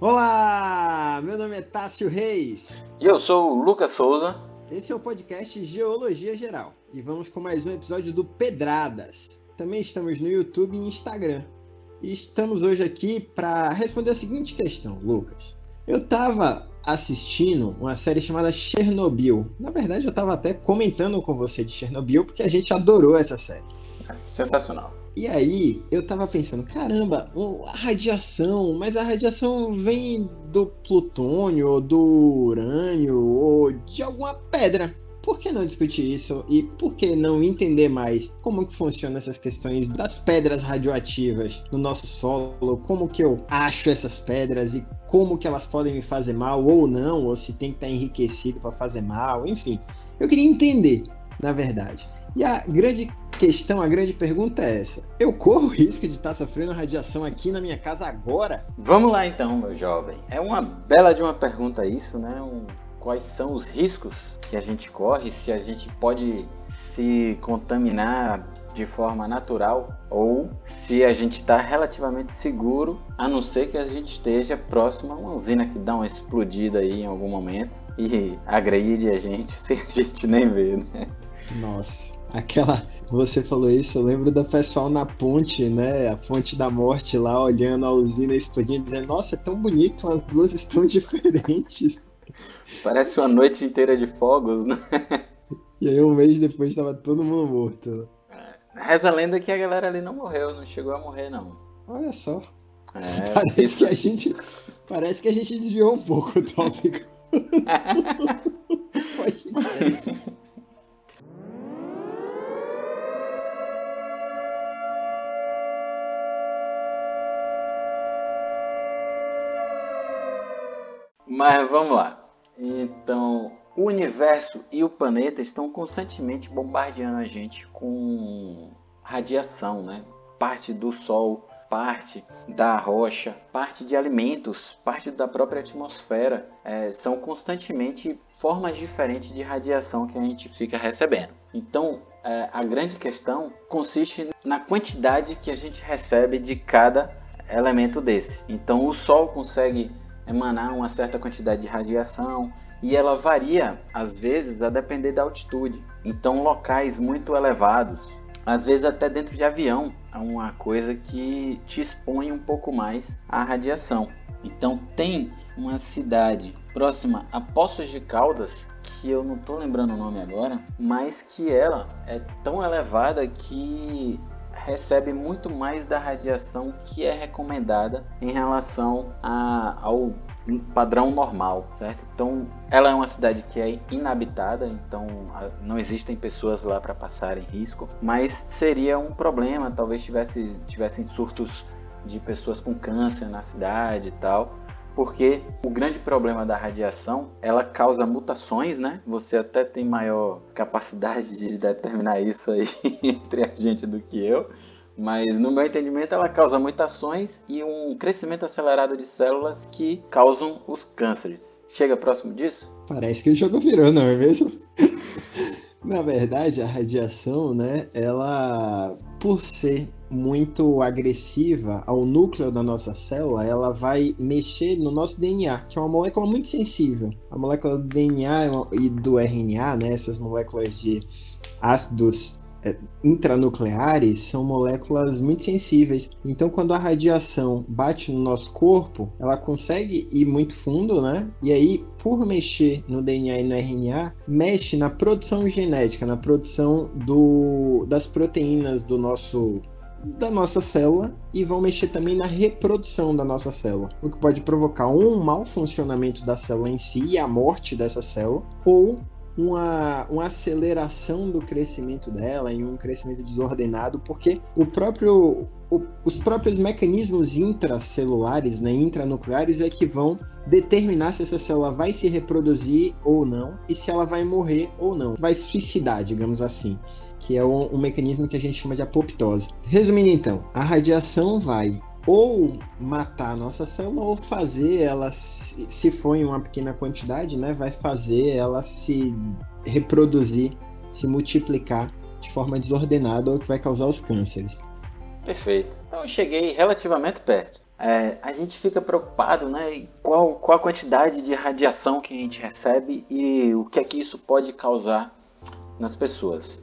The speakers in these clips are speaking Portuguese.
Olá, meu nome é Tássio Reis. E eu sou o Lucas Souza. Esse é o podcast Geologia Geral e vamos com mais um episódio do Pedradas. Também estamos no YouTube e Instagram. E estamos hoje aqui para responder a seguinte questão, Lucas. Eu estava assistindo uma série chamada Chernobyl. Na verdade, eu estava até comentando com você de Chernobyl porque a gente adorou essa série. É sensacional. E aí, eu tava pensando, caramba, a radiação, mas a radiação vem do plutônio, ou do urânio, ou de alguma pedra. Por que não discutir isso e por que não entender mais como que funcionam essas questões das pedras radioativas no nosso solo, como que eu acho essas pedras e como que elas podem me fazer mal ou não, ou se tem que estar enriquecido para fazer mal, enfim. Eu queria entender, na verdade. E a grande questão, a grande pergunta é essa: eu corro o risco de estar sofrendo radiação aqui na minha casa agora? Vamos lá então, meu jovem. É uma bela de uma pergunta isso, né? Um, quais são os riscos que a gente corre, se a gente pode se contaminar de forma natural ou se a gente está relativamente seguro, a não ser que a gente esteja próximo a uma usina que dá uma explodida aí em algum momento e agride a gente sem a gente nem ver, né? Nossa. Aquela. Você falou isso, eu lembro da pessoal na ponte, né? A ponte da morte lá, olhando a usina explodindo, dizendo: Nossa, é tão bonito, as luzes tão diferentes. Parece uma noite inteira de fogos, né? E aí, um mês depois, estava todo mundo morto. É, reza a lenda que a galera ali não morreu, não chegou a morrer, não. Olha só. É, parece isso... que a gente. Parece que a gente desviou um pouco o tópico. Pode Mas vamos lá. Então, o universo e o planeta estão constantemente bombardeando a gente com radiação, né? Parte do Sol, parte da rocha, parte de alimentos, parte da própria atmosfera. É, são constantemente formas diferentes de radiação que a gente fica recebendo. Então, é, a grande questão consiste na quantidade que a gente recebe de cada elemento desse. Então, o Sol consegue emanar uma certa quantidade de radiação e ela varia às vezes a depender da altitude. Então, locais muito elevados, às vezes até dentro de avião, é uma coisa que te expõe um pouco mais à radiação. Então, tem uma cidade próxima a Poços de Caldas, que eu não estou lembrando o nome agora, mas que ela é tão elevada que recebe muito mais da radiação que é recomendada em relação a, ao padrão normal, certo? Então, ela é uma cidade que é inabitada, então não existem pessoas lá para passarem risco, mas seria um problema, talvez tivesse tivessem surtos de pessoas com câncer na cidade e tal porque o grande problema da radiação, ela causa mutações, né? Você até tem maior capacidade de determinar isso aí entre a gente do que eu, mas no meu entendimento ela causa mutações e um crescimento acelerado de células que causam os cânceres. Chega próximo disso? Parece que o jogo virou, não é mesmo? Na verdade, a radiação, né, ela por ser muito agressiva ao núcleo da nossa célula, ela vai mexer no nosso DNA, que é uma molécula muito sensível. A molécula do DNA e do RNA, né, essas moléculas de ácidos intranucleares são moléculas muito sensíveis. Então, quando a radiação bate no nosso corpo, ela consegue ir muito fundo, né? E aí, por mexer no DNA e no RNA, mexe na produção genética, na produção do, das proteínas do nosso da nossa célula e vão mexer também na reprodução da nossa célula, o que pode provocar um mau funcionamento da célula em si e a morte dessa célula, ou uma, uma aceleração do crescimento dela em um crescimento desordenado, porque o próprio, o, os próprios mecanismos intracelulares, né, intranucleares, é que vão determinar se essa célula vai se reproduzir ou não e se ela vai morrer ou não, vai suicidar, digamos assim que é um, um, mecanismo que a gente chama de apoptose. Resumindo então, a radiação vai ou matar a nossa célula ou fazer ela, se for em uma pequena quantidade, né, vai fazer ela se reproduzir, se multiplicar de forma desordenada, ou que vai causar os cânceres. Perfeito. Então eu cheguei relativamente perto. É, a gente fica preocupado, né? Qual, qual a quantidade de radiação que a gente recebe e o que é que isso pode causar nas pessoas.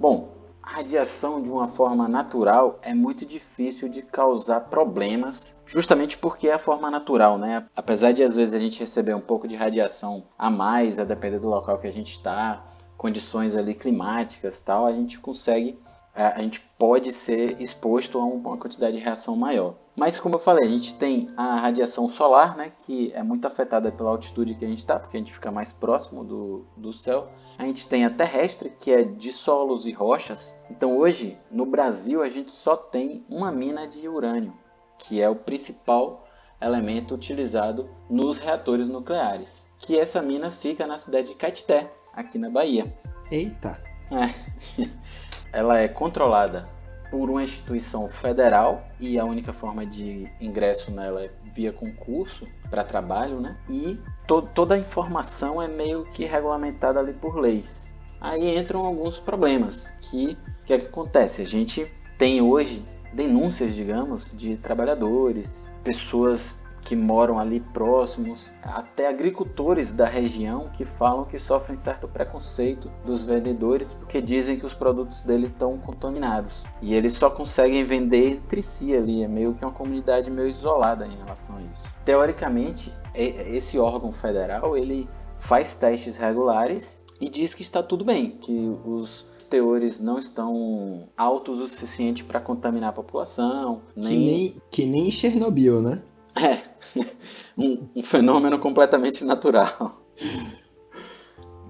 Bom, a radiação de uma forma natural é muito difícil de causar problemas, justamente porque é a forma natural, né? Apesar de às vezes a gente receber um pouco de radiação a mais, a depender do local que a gente está, condições ali climáticas, tal, a gente consegue a gente pode ser exposto a uma quantidade de reação maior. Mas como eu falei, a gente tem a radiação solar, né, que é muito afetada pela altitude que a gente está, porque a gente fica mais próximo do, do céu. A gente tem a terrestre, que é de solos e rochas. Então hoje, no Brasil, a gente só tem uma mina de urânio, que é o principal elemento utilizado nos reatores nucleares. Que essa mina fica na cidade de Caetité, aqui na Bahia. Eita! É. ela é controlada por uma instituição federal e a única forma de ingresso nela é via concurso para trabalho, né? E to toda a informação é meio que regulamentada ali por leis. Aí entram alguns problemas que que, é que acontece? A gente tem hoje denúncias, digamos, de trabalhadores, pessoas que moram ali próximos, até agricultores da região que falam que sofrem certo preconceito dos vendedores porque dizem que os produtos dele estão contaminados. E eles só conseguem vender entre si ali, é meio que uma comunidade meio isolada em relação a isso. Teoricamente, esse órgão federal, ele faz testes regulares e diz que está tudo bem, que os teores não estão altos o suficiente para contaminar a população. Nem... Que, nem, que nem Chernobyl, né? É, um, um fenômeno completamente natural.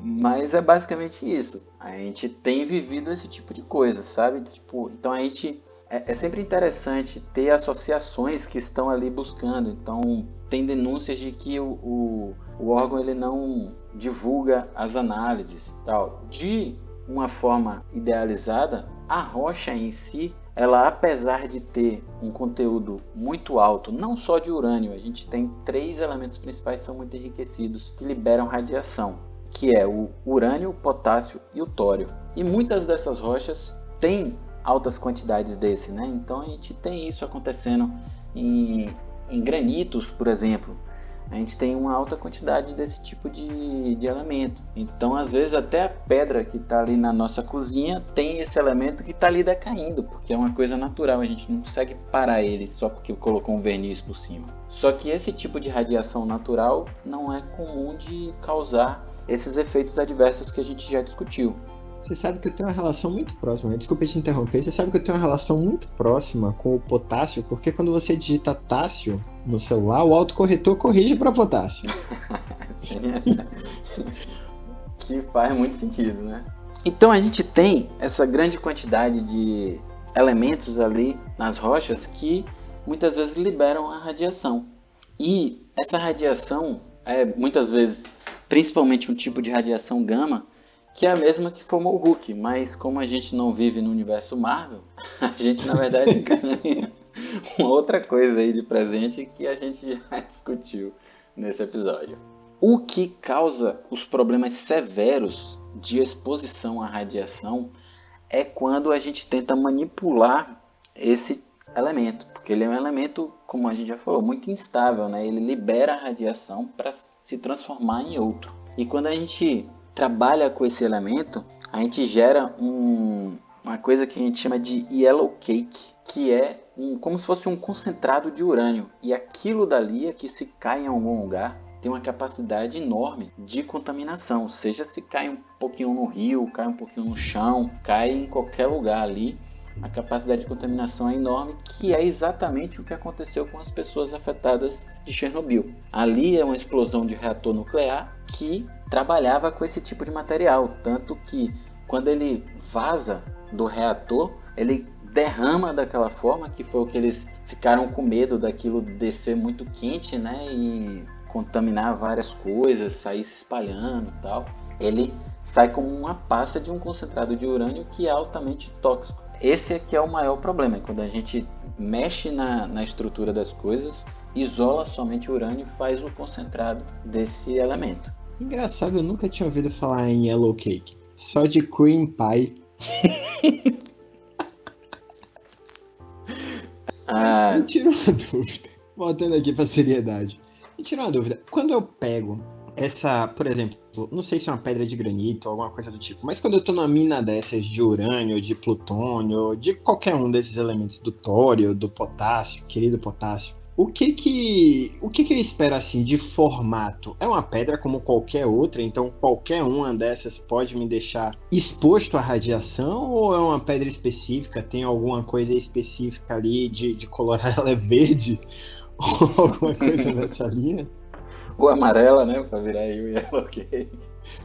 Mas é basicamente isso. A gente tem vivido esse tipo de coisa, sabe? Tipo, então a gente é, é, sempre interessante ter associações que estão ali buscando. Então tem denúncias de que o, o, o órgão ele não divulga as análises, tal. De uma forma idealizada, a rocha em si ela apesar de ter um conteúdo muito alto, não só de urânio, a gente tem três elementos principais que são muito enriquecidos que liberam radiação, que é o urânio, o potássio e o tório. E muitas dessas rochas têm altas quantidades desse, né? Então a gente tem isso acontecendo em, em granitos, por exemplo a gente tem uma alta quantidade desse tipo de, de elemento. Então, às vezes, até a pedra que está ali na nossa cozinha tem esse elemento que está ali decaindo, porque é uma coisa natural, a gente não consegue parar ele só porque colocou um verniz por cima. Só que esse tipo de radiação natural não é comum de causar esses efeitos adversos que a gente já discutiu. Você sabe que eu tenho uma relação muito próxima, né? desculpa te interromper, você sabe que eu tenho uma relação muito próxima com o potássio, porque quando você digita tássio no celular, o autocorretor corrige para potássio. que faz muito sentido, né? Então a gente tem essa grande quantidade de elementos ali nas rochas que muitas vezes liberam a radiação. E essa radiação é muitas vezes, principalmente um tipo de radiação gama, que é a mesma que formou o Hulk, mas como a gente não vive no universo Marvel, a gente na verdade ganha uma outra coisa aí de presente que a gente já discutiu nesse episódio. O que causa os problemas severos de exposição à radiação é quando a gente tenta manipular esse elemento, porque ele é um elemento, como a gente já falou, muito instável, né? Ele libera a radiação para se transformar em outro. E quando a gente trabalha com esse elemento, a gente gera um, uma coisa que a gente chama de yellow cake, que é um, como se fosse um concentrado de urânio. E aquilo dali é que se cai em algum lugar tem uma capacidade enorme de contaminação, seja se cai um pouquinho no rio, cai um pouquinho no chão, cai em qualquer lugar ali, a capacidade de contaminação é enorme, que é exatamente o que aconteceu com as pessoas afetadas de Chernobyl. Ali é uma explosão de reator nuclear que trabalhava com esse tipo de material, tanto que quando ele vaza do reator, ele derrama daquela forma, que foi o que eles ficaram com medo daquilo descer muito quente, né, e contaminar várias coisas, sair se espalhando e tal. Ele sai como uma pasta de um concentrado de urânio que é altamente tóxico. Esse aqui é o maior problema, quando a gente mexe na, na estrutura das coisas, isola somente o urânio e faz o concentrado desse elemento. Engraçado, eu nunca tinha ouvido falar em yellow cake. Só de cream pie. Ah. Mas me tira uma dúvida. Voltando aqui pra seriedade. Me tira uma dúvida. Quando eu pego essa, por exemplo, não sei se é uma pedra de granito ou alguma coisa do tipo, mas quando eu tô numa mina dessas de urânio, de plutônio, de qualquer um desses elementos do tório, do potássio, querido potássio, o que que, o que que eu espero assim de formato? É uma pedra como qualquer outra, então qualquer uma dessas pode me deixar exposto à radiação ou é uma pedra específica? Tem alguma coisa específica ali de, de colorar ela é verde ou alguma coisa nessa linha? Ou amarela, né, para virar aí o Yellow Cake.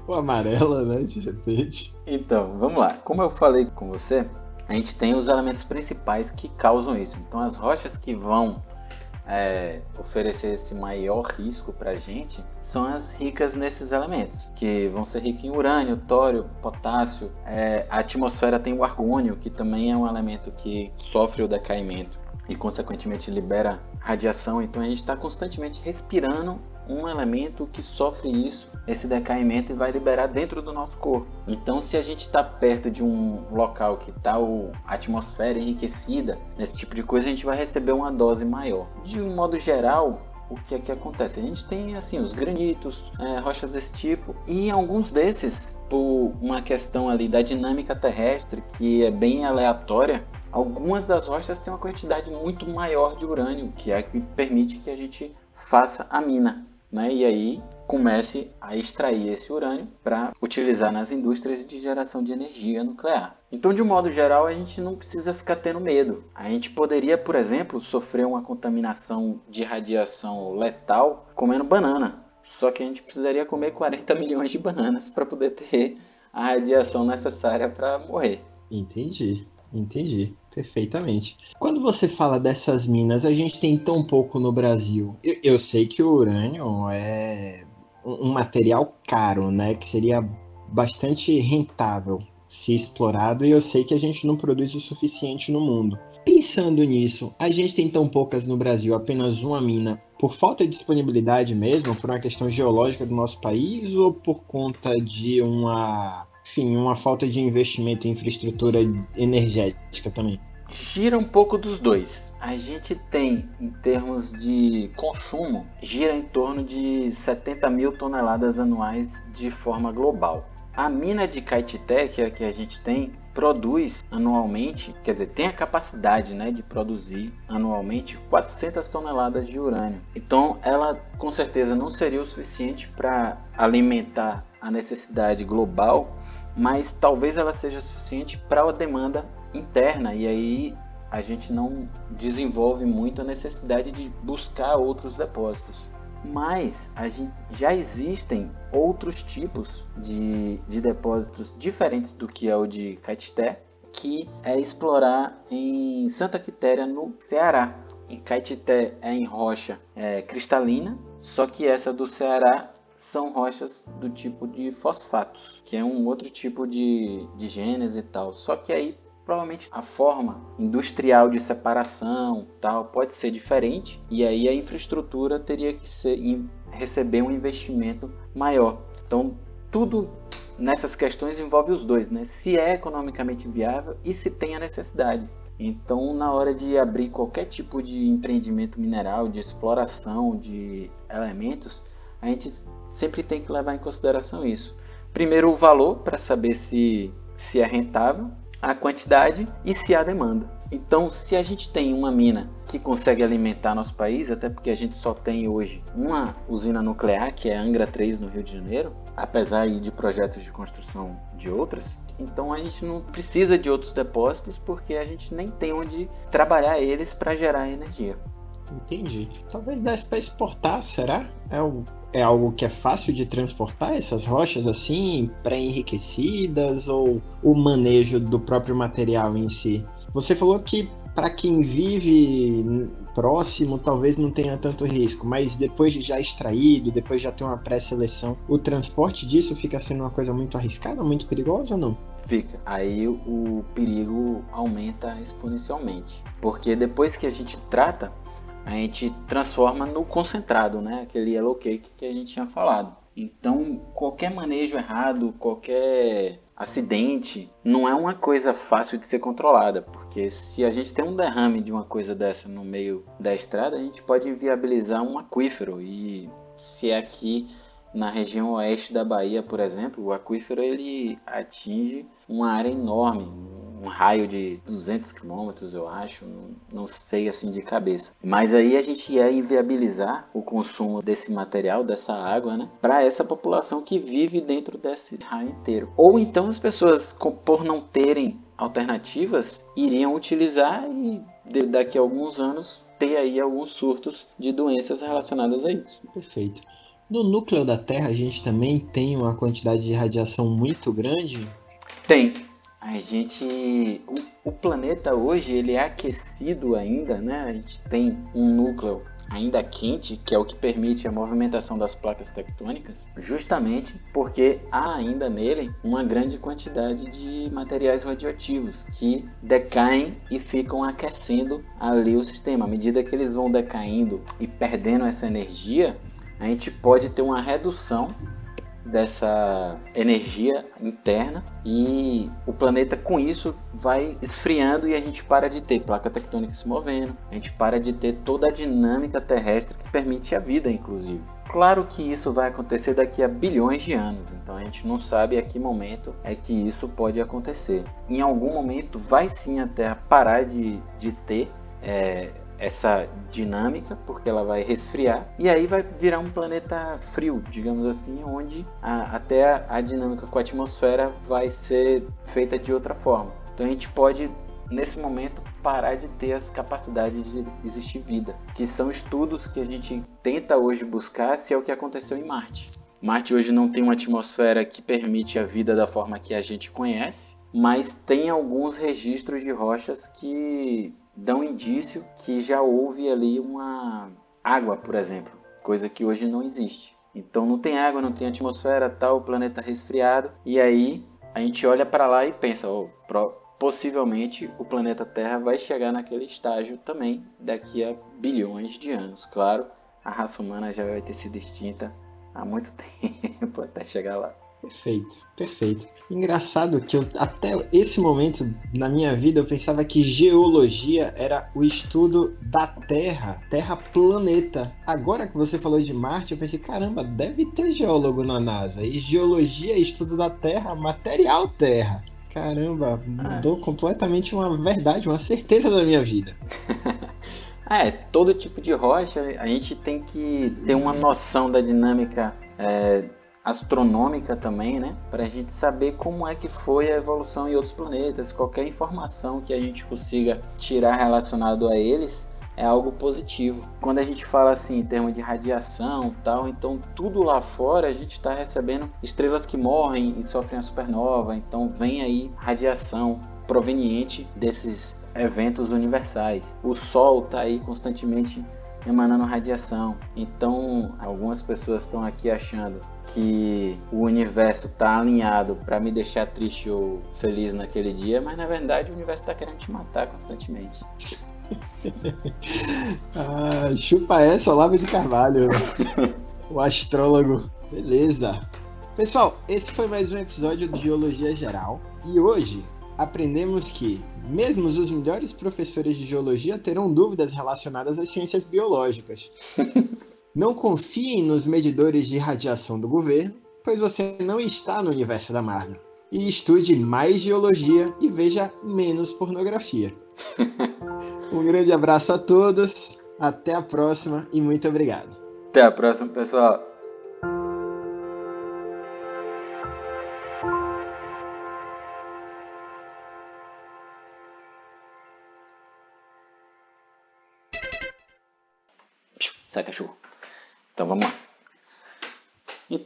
Ou amarela, né, de repente. Então, vamos lá. Como eu falei com você, a gente tem os elementos principais que causam isso. Então, as rochas que vão é, oferecer esse maior risco para a gente são as ricas nesses elementos, que vão ser ricas em urânio, tório, potássio. É, a atmosfera tem o argônio, que também é um elemento que sofre o decaimento e, consequentemente, libera radiação. Então, a gente está constantemente respirando um elemento que sofre isso, esse decaimento, e vai liberar dentro do nosso corpo. Então, se a gente está perto de um local que está a atmosfera enriquecida, nesse tipo de coisa, a gente vai receber uma dose maior. De um modo geral, o que é que acontece? A gente tem assim os granitos, é, rochas desse tipo, e alguns desses, por uma questão ali da dinâmica terrestre que é bem aleatória, algumas das rochas têm uma quantidade muito maior de urânio, que é que permite que a gente faça a mina né? e aí comece a extrair esse urânio para utilizar nas indústrias de geração de energia nuclear. Então, de um modo geral, a gente não precisa ficar tendo medo. A gente poderia, por exemplo, sofrer uma contaminação de radiação letal comendo banana. Só que a gente precisaria comer 40 milhões de bananas para poder ter a radiação necessária para morrer. Entendi, entendi. Perfeitamente. Quando você fala dessas minas, a gente tem tão pouco no Brasil. Eu, eu sei que o urânio é um material caro, né? Que seria bastante rentável se explorado, e eu sei que a gente não produz o suficiente no mundo. Pensando nisso, a gente tem tão poucas no Brasil, apenas uma mina, por falta de disponibilidade mesmo, por uma questão geológica do nosso país, ou por conta de uma enfim, uma falta de investimento em infraestrutura energética também? Gira um pouco dos dois. A gente tem, em termos de consumo, gira em torno de 70 mil toneladas anuais de forma global. A mina de Caetité, que é a que a gente tem, produz anualmente, quer dizer, tem a capacidade né, de produzir anualmente 400 toneladas de urânio. Então, ela com certeza não seria o suficiente para alimentar a necessidade global mas talvez ela seja suficiente para a demanda interna e aí a gente não desenvolve muito a necessidade de buscar outros depósitos. Mas gente, já existem outros tipos de, de depósitos diferentes do que é o de Caetité, que é explorar em Santa Quitéria, no Ceará. Em Caetité é em rocha é, cristalina, só que essa do Ceará são rochas do tipo de fosfatos, que é um outro tipo de, de gênese e tal. Só que aí provavelmente a forma industrial de separação tal pode ser diferente e aí a infraestrutura teria que ser, receber um investimento maior. Então tudo nessas questões envolve os dois, né? Se é economicamente viável e se tem a necessidade. Então, na hora de abrir qualquer tipo de empreendimento mineral, de exploração de elementos, a gente sempre tem que levar em consideração isso. Primeiro, o valor, para saber se, se é rentável, a quantidade e se há demanda. Então, se a gente tem uma mina que consegue alimentar nosso país, até porque a gente só tem hoje uma usina nuclear, que é a Angra 3 no Rio de Janeiro, apesar de projetos de construção de outras, então a gente não precisa de outros depósitos porque a gente nem tem onde trabalhar eles para gerar energia. Entendi. Talvez desse para exportar, será? É, o, é algo que é fácil de transportar essas rochas assim, pré-enriquecidas ou o manejo do próprio material em si? Você falou que para quem vive próximo talvez não tenha tanto risco, mas depois de já extraído, depois de já ter uma pré-seleção, o transporte disso fica sendo uma coisa muito arriscada, muito perigosa ou não? Fica. Aí o perigo aumenta exponencialmente. Porque depois que a gente trata, a gente transforma no concentrado, né? Aquele yellow cake que a gente tinha falado. Então, qualquer manejo errado, qualquer acidente, não é uma coisa fácil de ser controlada, porque se a gente tem um derrame de uma coisa dessa no meio da estrada, a gente pode inviabilizar um aquífero e se é aqui na região oeste da Bahia, por exemplo, o aquífero ele atinge uma área enorme, um raio de 200 quilômetros, eu acho, não, não, sei assim de cabeça. Mas aí a gente ia inviabilizar o consumo desse material, dessa água, né, para essa população que vive dentro desse raio inteiro. Ou então as pessoas, por não terem alternativas, iriam utilizar e daqui a alguns anos ter aí alguns surtos de doenças relacionadas a isso. Perfeito. No núcleo da Terra, a gente também tem uma quantidade de radiação muito grande? Tem. A gente. O, o, planeta hoje ele é aquecido ainda, né? A gente tem um núcleo ainda quente, que é o que permite a movimentação das placas tectônicas, justamente porque há ainda nele uma grande quantidade de materiais radioativos que decaem e ficam aquecendo ali o sistema. À medida que eles vão decaindo e perdendo essa energia, a gente pode ter uma redução dessa energia interna e o planeta com isso vai esfriando e a gente para de ter placa tectônica se movendo, a gente para de ter toda a dinâmica terrestre que permite a vida, inclusive. Claro que isso vai acontecer daqui a bilhões de anos, então a gente não sabe a que momento é que isso pode acontecer. Em algum momento vai sim a Terra parar de, de ter é, essa dinâmica, porque ela vai resfriar, e aí vai virar um planeta frio, digamos assim, onde a, até a, a dinâmica com a atmosfera vai ser feita de outra forma. Então a gente pode, nesse momento, parar de ter as capacidades de existir vida, que são estudos que a gente tenta hoje buscar se é o que aconteceu em Marte. Marte hoje não tem uma atmosfera que permite a vida da forma que a gente conhece, mas tem alguns registros de rochas que dão indício que já houve ali uma água, por exemplo, coisa que hoje não existe. Então não tem água, não tem atmosfera, tal, o planeta resfriado, e aí a gente olha para lá e pensa, oh, possivelmente o planeta Terra vai chegar naquele estágio também daqui a bilhões de anos. Claro, a raça humana já vai ter sido extinta há muito tempo até chegar lá. Perfeito, perfeito. Engraçado que eu, até esse momento na minha vida eu pensava que geologia era o estudo da Terra, Terra planeta. Agora que você falou de Marte, eu pensei, caramba, deve ter geólogo na NASA. E geologia é estudo da Terra, material Terra. Caramba, mudou ah. completamente uma verdade, uma certeza da minha vida. é, todo tipo de rocha a gente tem que ter uma noção da dinâmica é, astronômica também, né? Para a gente saber como é que foi a evolução em outros planetas. Qualquer informação que a gente consiga tirar relacionado a eles é algo positivo. Quando a gente fala assim em termos de radiação, tal, então tudo lá fora a gente está recebendo estrelas que morrem e sofrem a supernova. Então vem aí radiação proveniente desses eventos universais. O Sol está aí constantemente emanando radiação. Então, algumas pessoas estão aqui achando que o universo está alinhado para me deixar triste ou feliz naquele dia, mas na verdade o universo está querendo te matar constantemente. ah, chupa essa, Olavo de Carvalho, o astrólogo. Beleza. Pessoal, esse foi mais um episódio de Geologia Geral e hoje aprendemos que, mesmo os melhores professores de geologia terão dúvidas relacionadas às ciências biológicas. Não confiem nos medidores de radiação do governo, pois você não está no universo da Marvel. E estude mais geologia e veja menos pornografia. um grande abraço a todos, até a próxima e muito obrigado. Até a próxima, pessoal.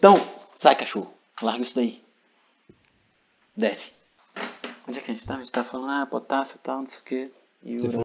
Então, sai, cachorro. Larga isso daí. Desce. Onde é que a gente tá? A gente tá falando, ah, potássio e tal, não sei o que. E o...